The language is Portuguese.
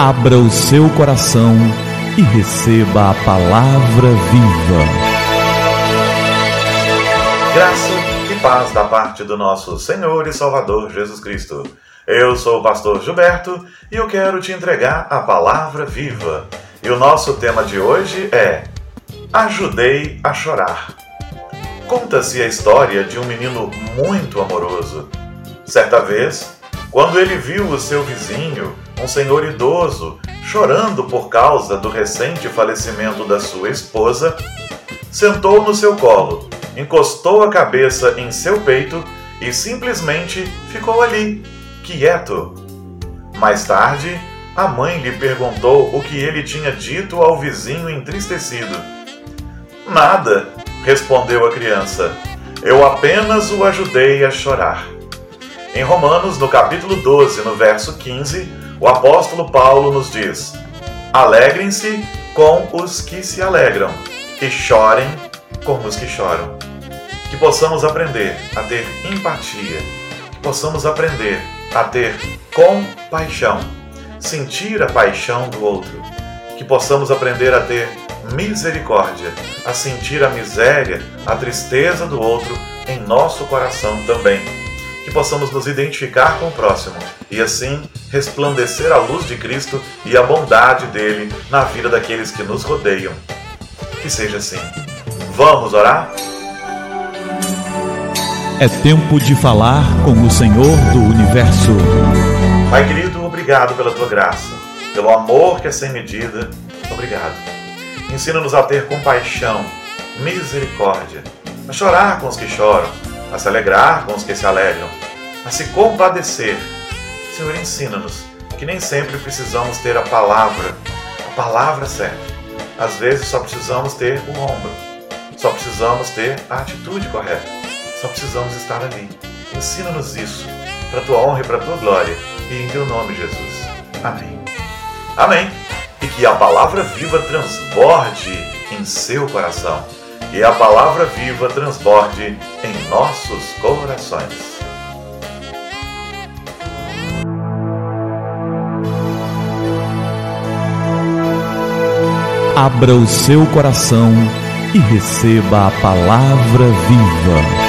Abra o seu coração e receba a palavra viva. Graça e paz da parte do nosso Senhor e Salvador Jesus Cristo. Eu sou o pastor Gilberto e eu quero te entregar a palavra viva. E o nosso tema de hoje é Ajudei a chorar. Conta-se a história de um menino muito amoroso. Certa vez, quando ele viu o seu vizinho, um senhor idoso, chorando por causa do recente falecimento da sua esposa, sentou no seu colo, encostou a cabeça em seu peito e simplesmente ficou ali, quieto. Mais tarde, a mãe lhe perguntou o que ele tinha dito ao vizinho entristecido. Nada, respondeu a criança. Eu apenas o ajudei a chorar. Em Romanos, no capítulo 12, no verso 15, o apóstolo Paulo nos diz: Alegrem-se com os que se alegram e chorem com os que choram. Que possamos aprender a ter empatia, que possamos aprender a ter compaixão, sentir a paixão do outro, que possamos aprender a ter misericórdia, a sentir a miséria, a tristeza do outro em nosso coração também que possamos nos identificar com o próximo e assim resplandecer a luz de Cristo e a bondade dele na vida daqueles que nos rodeiam. Que seja assim. Vamos orar? É tempo de falar com o Senhor do universo. Pai querido, obrigado pela tua graça, pelo amor que é sem medida. Obrigado. Ensina-nos a ter compaixão, misericórdia, a chorar com os que choram a se alegrar com os que se alegram, a se compadecer. Senhor, ensina-nos que nem sempre precisamos ter a palavra, a palavra certa. Às vezes só precisamos ter o ombro, só precisamos ter a atitude correta, só precisamos estar ali. Ensina-nos isso, para a tua honra e para a tua glória, e em teu nome, Jesus. Amém. Amém. E que a palavra viva transborde em seu coração e a palavra viva transborde em nossos corações. Abra o seu coração e receba a palavra viva.